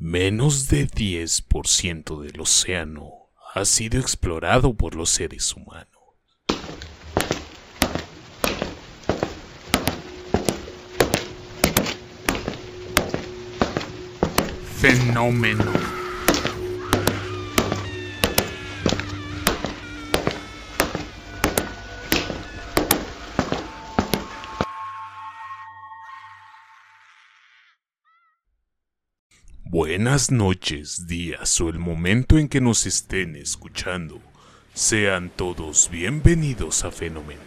Menos de 10% del océano ha sido explorado por los seres humanos. Fenómeno. Buenas noches, días o el momento en que nos estén escuchando. Sean todos bienvenidos a Fenómeno.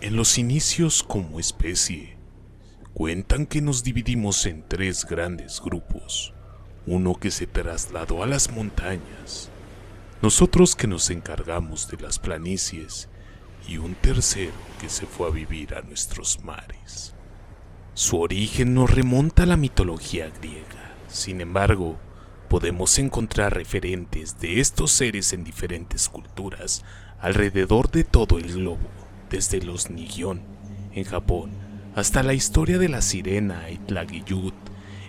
En los inicios como especie, cuentan que nos dividimos en tres grandes grupos. Uno que se trasladó a las montañas, nosotros que nos encargamos de las planicies y un tercero que se fue a vivir a nuestros mares. Su origen nos remonta a la mitología griega. Sin embargo, podemos encontrar referentes de estos seres en diferentes culturas alrededor de todo el globo, desde los Nihon en Japón hasta la historia de la sirena Itlagiyut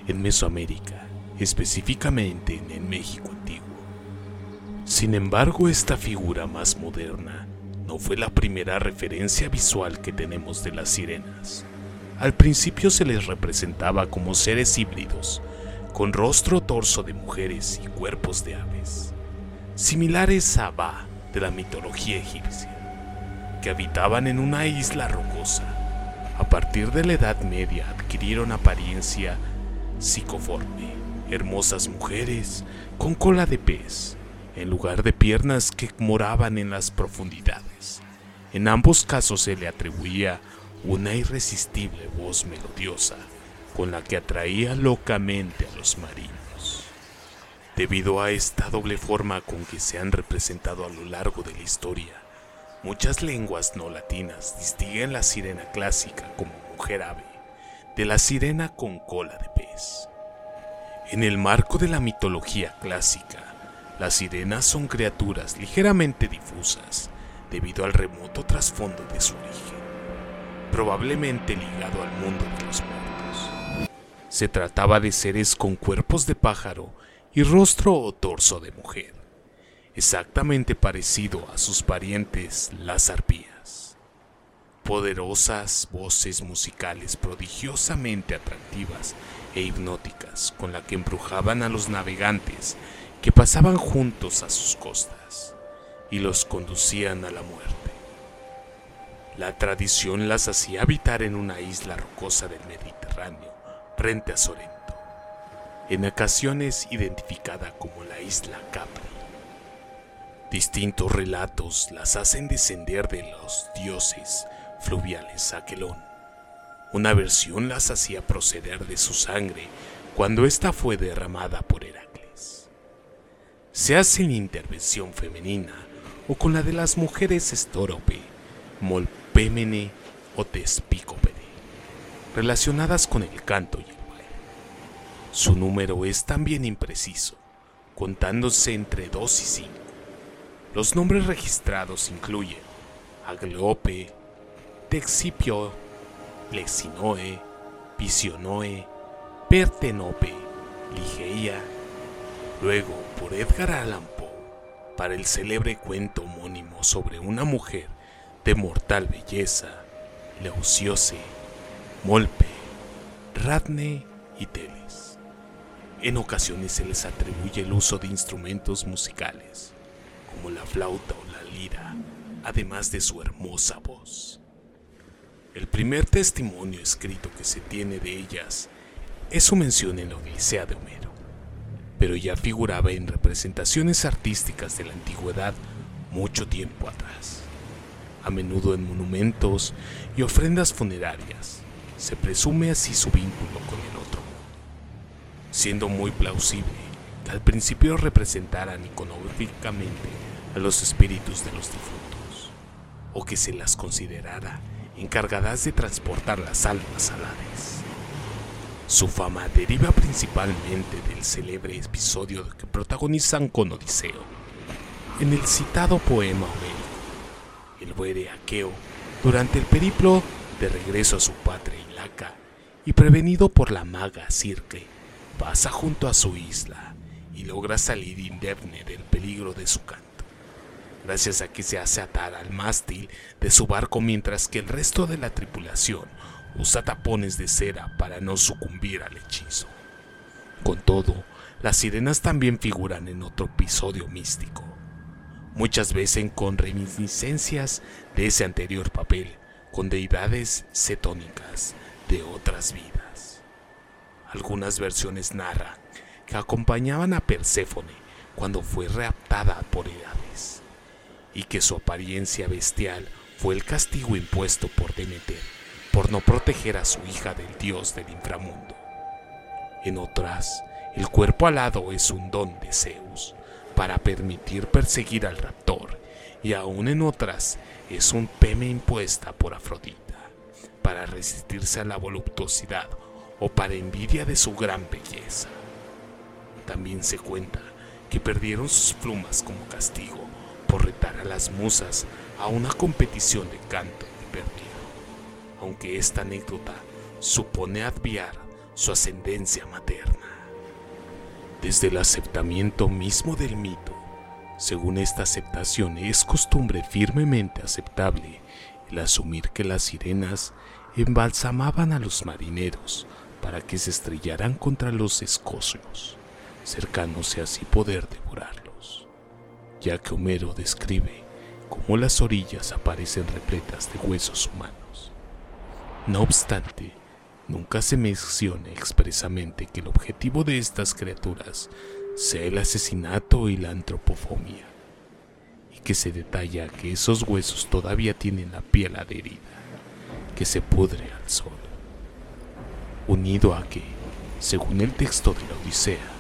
en Mesoamérica, específicamente en el México antiguo. Sin embargo, esta figura más moderna no fue la primera referencia visual que tenemos de las sirenas. Al principio se les representaba como seres híbridos, con rostro torso de mujeres y cuerpos de aves, similares a Ba de la mitología egipcia, que habitaban en una isla rocosa. A partir de la Edad Media adquirieron apariencia psicoforme, hermosas mujeres con cola de pez, en lugar de piernas que moraban en las profundidades. En ambos casos se le atribuía una irresistible voz melodiosa con la que atraía locamente a los marinos. Debido a esta doble forma con que se han representado a lo largo de la historia, muchas lenguas no latinas distinguen la sirena clásica como mujer ave de la sirena con cola de pez. En el marco de la mitología clásica, las sirenas son criaturas ligeramente difusas debido al remoto trasfondo de su origen, probablemente ligado al mundo de los. Se trataba de seres con cuerpos de pájaro y rostro o torso de mujer, exactamente parecido a sus parientes las arpías. Poderosas voces musicales prodigiosamente atractivas e hipnóticas con la que embrujaban a los navegantes que pasaban juntos a sus costas y los conducían a la muerte. La tradición las hacía habitar en una isla rocosa del Mediterráneo frente a Sorrento, en ocasiones identificada como la isla Capri. Distintos relatos las hacen descender de los dioses fluviales Aquelón. Una versión las hacía proceder de su sangre cuando ésta fue derramada por Heracles. Se hace en intervención femenina o con la de las mujeres estórope, molpémene o tespícopede, relacionadas con el canto y el baile. Su número es también impreciso, contándose entre 2 y 5. Los nombres registrados incluyen Agleope, Texipio, Lexinoe, Visionoe, Pertenope, Ligeia, luego por Edgar Allan Poe para el célebre cuento homónimo sobre una mujer de mortal belleza, Leuciose, Molpe, Radne y Teles. En ocasiones se les atribuye el uso de instrumentos musicales, como la flauta o la lira, además de su hermosa voz. El primer testimonio escrito que se tiene de ellas es su mención en la Odisea de Homero, pero ya figuraba en representaciones artísticas de la antigüedad mucho tiempo atrás, a menudo en monumentos y ofrendas funerarias. Se presume así su vínculo con el otro siendo muy plausible que al principio representaran iconográficamente a los espíritus de los difuntos, o que se las considerara encargadas de transportar las almas al Hades. Su fama deriva principalmente del célebre episodio que protagonizan con Odiseo, en el citado poema homérico. El buey Aqueo, durante el periplo de regreso a su patria Y prevenido por la maga Circe, pasa junto a su isla y logra salir indemne del peligro de su canto, gracias a que se hace atar al mástil de su barco mientras que el resto de la tripulación usa tapones de cera para no sucumbir al hechizo. Con todo, las sirenas también figuran en otro episodio místico, muchas veces con reminiscencias de ese anterior papel, con deidades cetónicas de otras vidas. Algunas versiones narran que acompañaban a Perséfone cuando fue raptada por Hades, y que su apariencia bestial fue el castigo impuesto por Demeter por no proteger a su hija del dios del inframundo. En otras, el cuerpo alado es un don de Zeus para permitir perseguir al raptor, y aún en otras es un peme impuesta por Afrodita resistirse a la voluptuosidad o para envidia de su gran belleza. También se cuenta que perdieron sus plumas como castigo por retar a las musas a una competición de canto y perdido, aunque esta anécdota supone adviar su ascendencia materna. Desde el aceptamiento mismo del mito, según esta aceptación es costumbre firmemente aceptable el asumir que las sirenas embalsamaban a los marineros para que se estrellaran contra los escocios cercanos así poder devorarlos, ya que Homero describe cómo las orillas aparecen repletas de huesos humanos. No obstante, nunca se menciona expresamente que el objetivo de estas criaturas sea el asesinato y la antropofobia, y que se detalla que esos huesos todavía tienen la piel adherida, que se pudre al sol, unido a que, según el texto de la Odisea,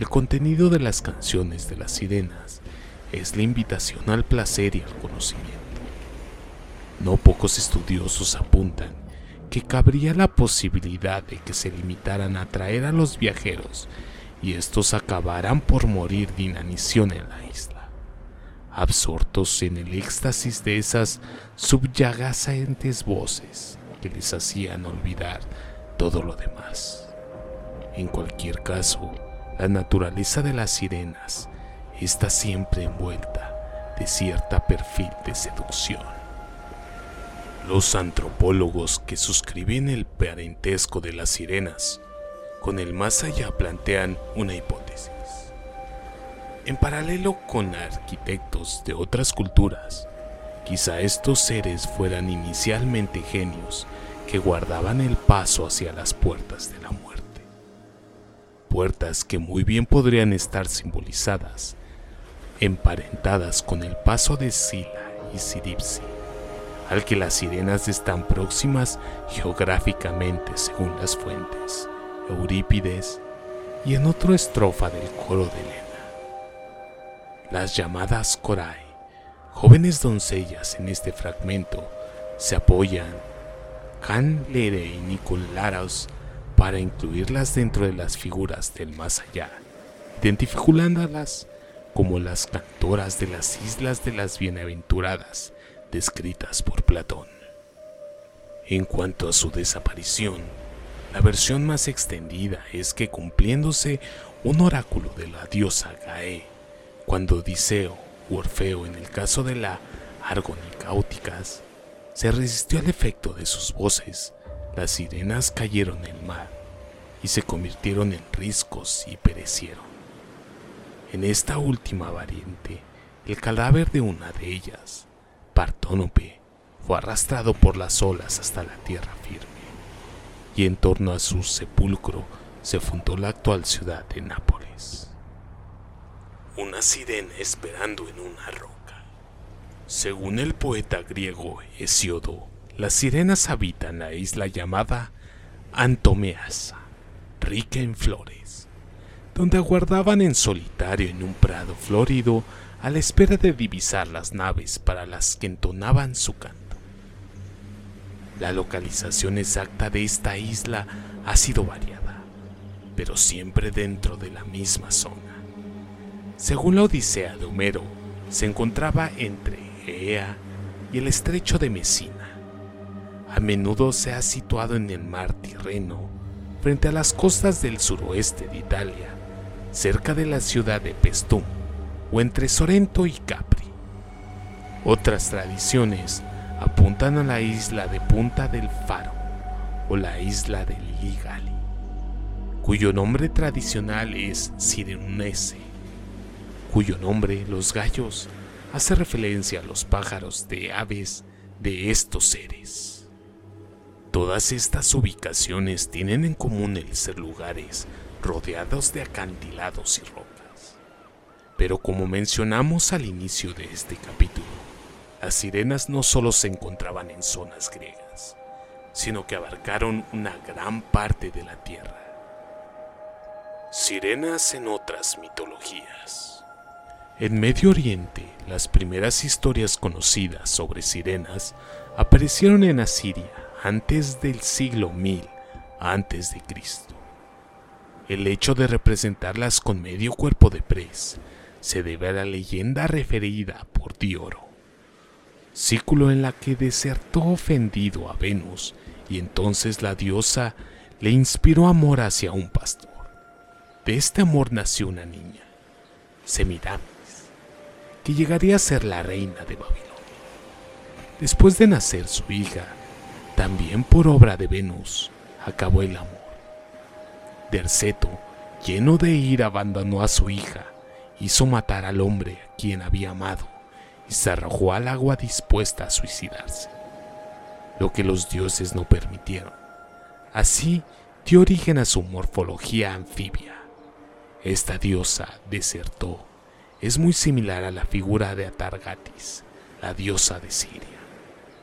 el contenido de las canciones de las sirenas es la invitación al placer y al conocimiento. No pocos estudiosos apuntan que cabría la posibilidad de que se limitaran a atraer a los viajeros y estos acabaran por morir de inanición en la isla, absortos en el éxtasis de esas subyacentes voces que les hacían olvidar todo lo demás. En cualquier caso, la naturaleza de las sirenas está siempre envuelta de cierta perfil de seducción. Los antropólogos que suscriben el parentesco de las sirenas con el más allá plantean una hipótesis. En paralelo con arquitectos de otras culturas, quizá estos seres fueran inicialmente genios que guardaban el paso hacia las puertas de la muerte puertas que muy bien podrían estar simbolizadas, emparentadas con el paso de Sila y Siripsi, al que las sirenas están próximas geográficamente según las fuentes, Eurípides y en otra estrofa del coro de Elena. Las llamadas Corai, jóvenes doncellas en este fragmento, se apoyan Can Lere y Nicolaros para incluirlas dentro de las figuras del más allá, identificándolas como las cantoras de las islas de las bienaventuradas descritas por Platón. En cuanto a su desaparición, la versión más extendida es que cumpliéndose un oráculo de la diosa Gae, cuando Odiseo u Orfeo en el caso de la Argonicáuticas se resistió al efecto de sus voces, las sirenas cayeron en el mar y se convirtieron en riscos y perecieron. En esta última variante, el cadáver de una de ellas, Partónope, fue arrastrado por las olas hasta la tierra firme, y en torno a su sepulcro se fundó la actual ciudad de Nápoles. Una sirena esperando en una roca. Según el poeta griego Hesiodo, las sirenas habitan la isla llamada Antomeasa, rica en flores, donde aguardaban en solitario en un prado florido a la espera de divisar las naves para las que entonaban su canto. La localización exacta de esta isla ha sido variada, pero siempre dentro de la misma zona. Según la Odisea de Homero, se encontraba entre Ea y el estrecho de Mesina a menudo se ha situado en el mar Tirreno, frente a las costas del suroeste de Italia, cerca de la ciudad de Pestum, o entre Sorrento y Capri. Otras tradiciones apuntan a la isla de Punta del Faro o la isla de Ligali, cuyo nombre tradicional es Sirenese, cuyo nombre los gallos hace referencia a los pájaros de aves de estos seres. Todas estas ubicaciones tienen en común el ser lugares rodeados de acantilados y rocas. Pero como mencionamos al inicio de este capítulo, las sirenas no solo se encontraban en zonas griegas, sino que abarcaron una gran parte de la tierra. Sirenas en otras mitologías. En Medio Oriente, las primeras historias conocidas sobre sirenas aparecieron en Asiria antes del siglo 1000 antes de Cristo. El hecho de representarlas con medio cuerpo de pres se debe a la leyenda referida por Dioro, círculo en la que desertó ofendido a Venus y entonces la diosa le inspiró amor hacia un pastor. De este amor nació una niña, Semiramis, que llegaría a ser la reina de Babilonia. Después de nacer su hija, también por obra de Venus, acabó el amor. Derceto, lleno de ira, abandonó a su hija, hizo matar al hombre a quien había amado y se arrojó al agua dispuesta a suicidarse, lo que los dioses no permitieron. Así dio origen a su morfología anfibia. Esta diosa desertó es muy similar a la figura de Atargatis, la diosa de Siria,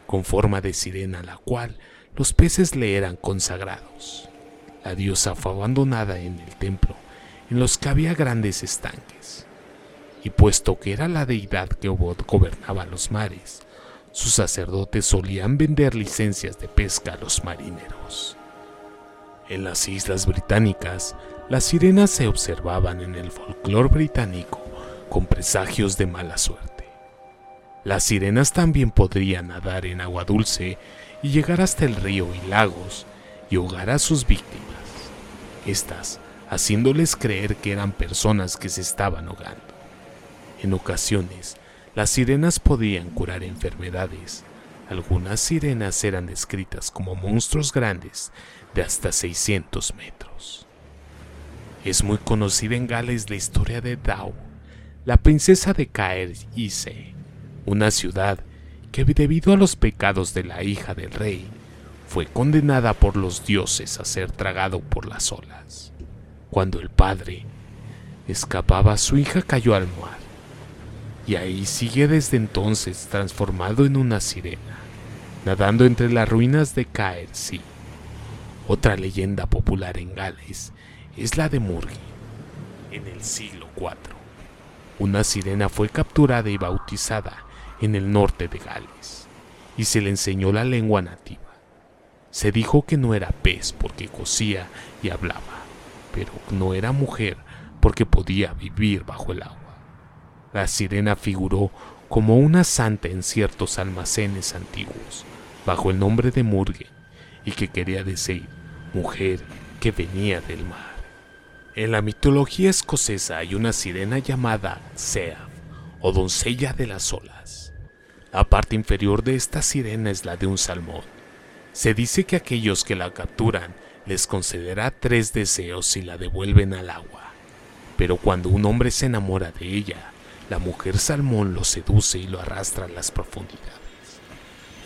con forma de sirena a la cual los peces le eran consagrados. La diosa fue abandonada en el templo, en los que había grandes estanques. Y puesto que era la deidad que gobernaba los mares, sus sacerdotes solían vender licencias de pesca a los marineros. En las islas británicas, las sirenas se observaban en el folclore británico con presagios de mala suerte. Las sirenas también podrían nadar en agua dulce y llegar hasta el río y lagos y ahogar a sus víctimas, estas haciéndoles creer que eran personas que se estaban ahogando. En ocasiones, las sirenas podían curar enfermedades. Algunas sirenas eran descritas como monstruos grandes de hasta 600 metros. Es muy conocida en Gales la historia de Dao, la princesa de Caer Ise, una ciudad que debido a los pecados de la hija del rey, fue condenada por los dioses a ser tragado por las olas. Cuando el padre escapaba, su hija cayó al mar, y ahí sigue desde entonces transformado en una sirena, nadando entre las ruinas de Caercy. Otra leyenda popular en Gales es la de Murgi. En el siglo IV, una sirena fue capturada y bautizada en el norte de Gales, y se le enseñó la lengua nativa. Se dijo que no era pez porque cosía y hablaba, pero no era mujer porque podía vivir bajo el agua. La sirena figuró como una santa en ciertos almacenes antiguos, bajo el nombre de Murgen, y que quería decir mujer que venía del mar. En la mitología escocesa hay una sirena llamada Sea, o doncella de las olas. La parte inferior de esta sirena es la de un salmón. Se dice que aquellos que la capturan les concederá tres deseos y la devuelven al agua. Pero cuando un hombre se enamora de ella, la mujer salmón lo seduce y lo arrastra a las profundidades.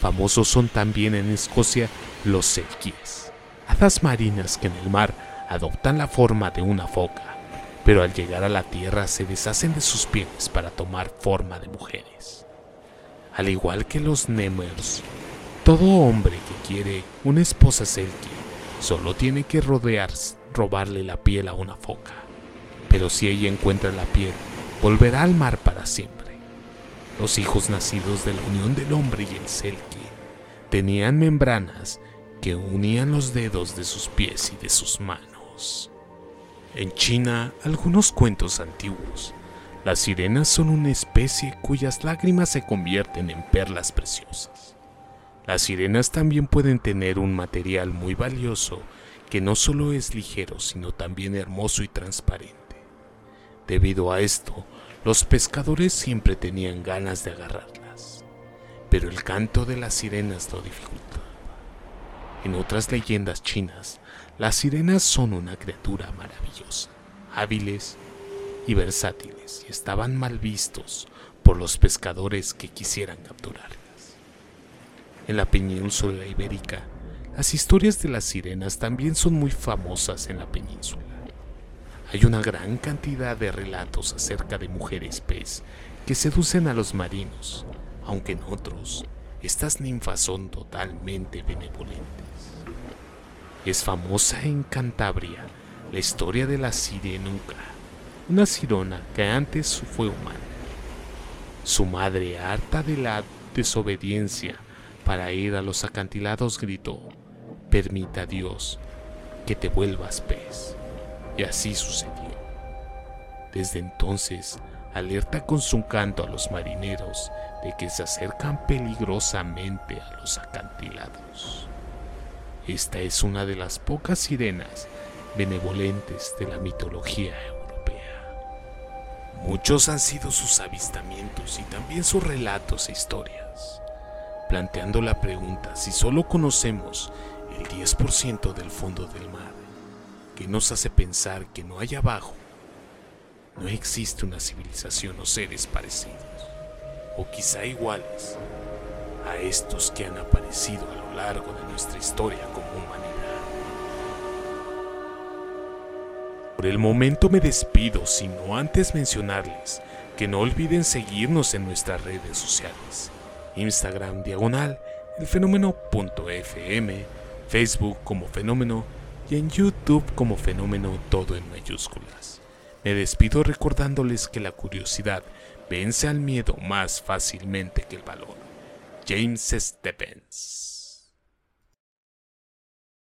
Famosos son también en Escocia los selkies, hadas marinas que en el mar adoptan la forma de una foca, pero al llegar a la tierra se deshacen de sus pieles para tomar forma de mujeres al igual que los Nemers. Todo hombre que quiere una esposa Selkie solo tiene que rodear, robarle la piel a una foca. Pero si ella encuentra la piel, volverá al mar para siempre. Los hijos nacidos de la unión del hombre y el Selkie tenían membranas que unían los dedos de sus pies y de sus manos. En China, algunos cuentos antiguos las sirenas son una especie cuyas lágrimas se convierten en perlas preciosas. Las sirenas también pueden tener un material muy valioso que no solo es ligero, sino también hermoso y transparente. Debido a esto, los pescadores siempre tenían ganas de agarrarlas, pero el canto de las sirenas lo dificultaba. En otras leyendas chinas, las sirenas son una criatura maravillosa, hábiles y versátiles, y estaban mal vistos por los pescadores que quisieran capturarlas. En la península ibérica, las historias de las sirenas también son muy famosas en la península. Hay una gran cantidad de relatos acerca de mujeres pez que seducen a los marinos, aunque en otros, estas ninfas son totalmente benevolentes. Es famosa en Cantabria la historia de la sirenuca, una sirona que antes fue humana. Su madre, harta de la desobediencia para ir a los acantilados, gritó, permita Dios que te vuelvas pez. Y así sucedió. Desde entonces, alerta con su canto a los marineros de que se acercan peligrosamente a los acantilados. Esta es una de las pocas sirenas benevolentes de la mitología europea. Muchos han sido sus avistamientos y también sus relatos e historias, planteando la pregunta si solo conocemos el 10% del fondo del mar, que nos hace pensar que no hay abajo, no existe una civilización o seres parecidos, o quizá iguales a estos que han aparecido a lo largo de nuestra historia como humanidad. Por el momento me despido, sino antes mencionarles que no olviden seguirnos en nuestras redes sociales. Instagram diagonal, el fenómeno.fm, Facebook como fenómeno y en YouTube como fenómeno todo en mayúsculas. Me despido recordándoles que la curiosidad vence al miedo más fácilmente que el valor. James Stephens